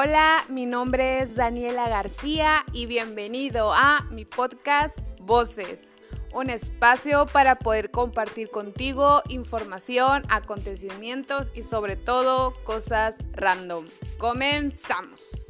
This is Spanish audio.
Hola, mi nombre es Daniela García y bienvenido a mi podcast Voces, un espacio para poder compartir contigo información, acontecimientos y sobre todo cosas random. Comenzamos.